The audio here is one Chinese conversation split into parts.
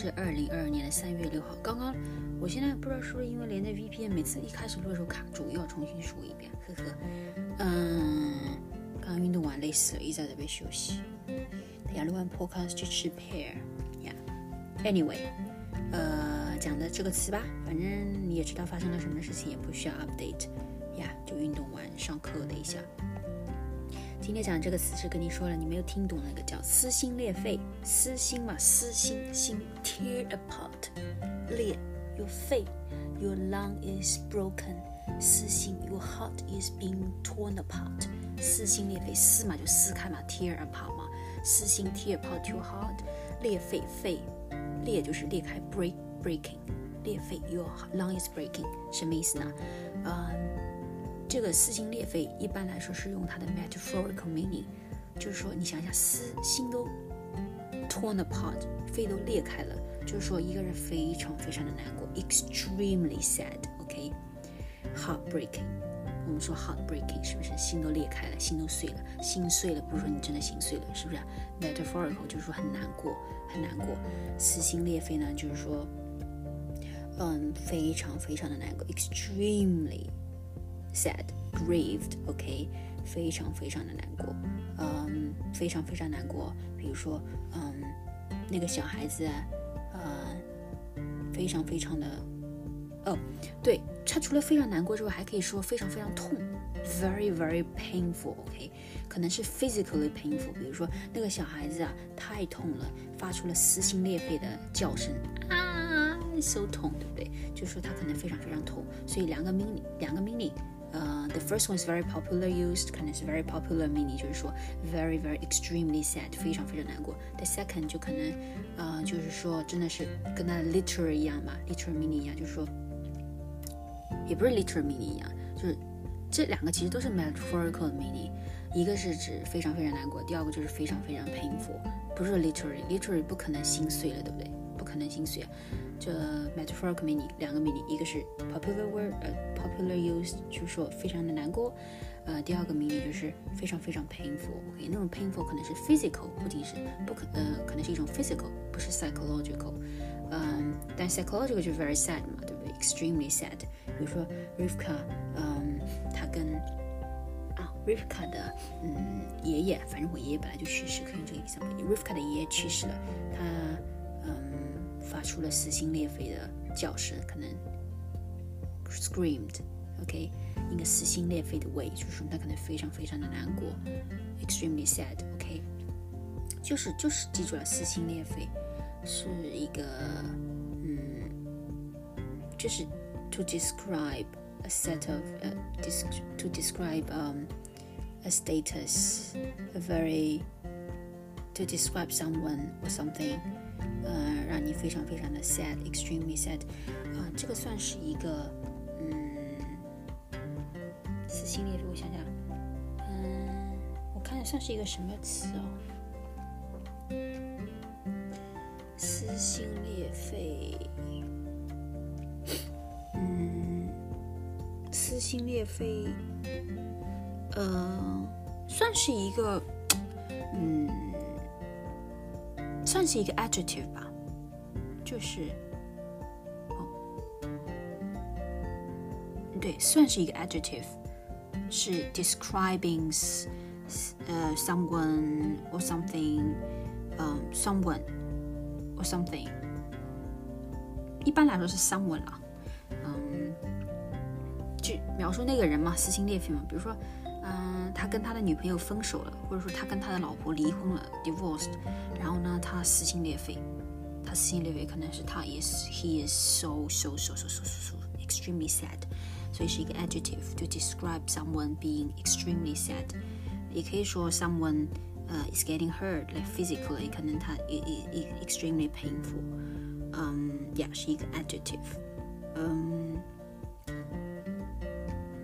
是二零二二年的三月六号。刚刚，我现在不知道是不是因为连着 VPN，每次一开始录的时候卡住，又要重新说一遍，呵呵。嗯，刚刚运动完累死了，一直在这边休息。等下录完 Podcast 去吃 pear。Yeah，Anyway，呃，讲的这个词吧，反正你也知道发生了什么事情，也不需要 update。呀，就运动完上课了一下。今天讲这个词是跟你说了，你没有听懂那个叫撕心裂肺，撕心嘛，撕心心，tear apart，裂，your 肺，your lung is broken，撕心，your heart is being torn apart，撕心裂肺，撕嘛就撕开嘛，tear apart 嘛，撕心 tear apart your heart，裂肺肺，裂就是裂开，break breaking，裂肺，your lung is breaking，什么意思呢？嗯。这个撕心裂肺一般来说是用它的 metaphorical meaning，就是说你想想撕心都 torn apart，肺都裂开了，就是说一个人非常非常的难过，extremely sad，OK，heartbreaking，我们说 heartbreaking 是不是心都裂开了，心都碎了，心碎了不是说你真的心碎了，是不是？metaphorical 就是说很难过，很难过，撕心裂肺呢就是说，嗯，非常非常的难过，extremely。Sad, grieved, OK，非常非常的难过，嗯，非常非常难过。比如说，嗯，那个小孩子，呃，非常非常的，哦，对，他除了非常难过之外，还可以说非常非常痛，very very painful，OK，可能是 physically painful。比如说那个小孩子啊，太痛了，发出了撕心裂肺的叫声啊，so 痛，对不对？就说他可能非常非常痛，所以两个 meaning，两个 meaning。呃，the first one is very popular used，可能是 very popular meaning，就是说 very very extremely sad，非常非常难过。The second 就可能，呃，就是说真的是跟它的 literal 一样嘛，literal meaning 一样，就是说，也不是 literal meaning 一样，就是这两个其实都是 metaphorical meaning，一个是指非常非常难过，第二个就是非常非常 painful，不是 literally，literally 不可能心碎了，对不对？不可能心碎。这 metaphorical meaning 两个 meaning，一个是 popular word，呃 ，popular use 就是说非常的难过，呃，第二个 meaning 就是非常非常 painful。OK，那种 painful 可能是 physical，不仅是不可，呃，可能是一种 physical，不是 psychological。嗯，但 psychological 就是 very sad 嘛，对不对？extremely sad。比如说 Rivka，嗯，他跟啊 Rivka 的嗯爷爷，反正我爷爷本来就去世，可以用这个意思。Rivka 的爷爷去世了，他嗯。发出了撕心裂肺的叫声，可能 screamed，OK，一个撕心裂肺的 way，就是说他可能非常非常的难过，extremely sad，OK，就是就是记住了，撕心裂肺是一个，嗯，就是 to describe a set of，呃，to describe um a status，a very to describe someone or something。呃，让你非常非常的 sad，extremely sad，啊，这个算是一个， 嗯，撕心裂肺。我想想，嗯，我看算是一个什么词哦？撕心裂肺，嗯，撕心裂肺，呃，算是一个，嗯。算是一个 adjective 吧，就是，对，算是一个 adjective，是 describing 呃 someone or something，嗯，someone or something，一般来说是 someone 啦，嗯，就描述那个人嘛，撕心裂肺嘛，比如说。嗯，他跟他的女朋友分手了，或者说他跟他的老婆离婚了，divorced。然后呢，他撕心裂肺，他撕心裂肺可能是他 is he is so so so so so so extremely sad，个 adjective to describe someone being extremely sad。也可以说 someone 呃 is getting hurt，like physically，可能他 i i extremely painful。嗯，yeah，是一个 adjective。嗯，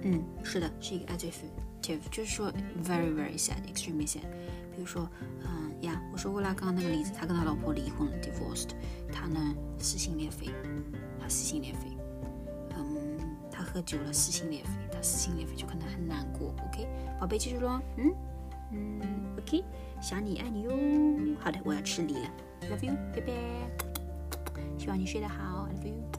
嗯，是的，是一个 adjective。就是说，very very sad，extremely sad。比如说，嗯呀，我说过啦，刚刚那个例子，他跟他老婆离婚了，divorced。他呢，撕心裂肺，他撕心裂肺。 喝酒了，撕心裂肺，他撕心裂肺，就可能很难过。OK，宝贝，记住了，嗯嗯，OK，想你爱你哟。好的，我要吃梨了，love you，拜拜。希望你睡得好，I love you。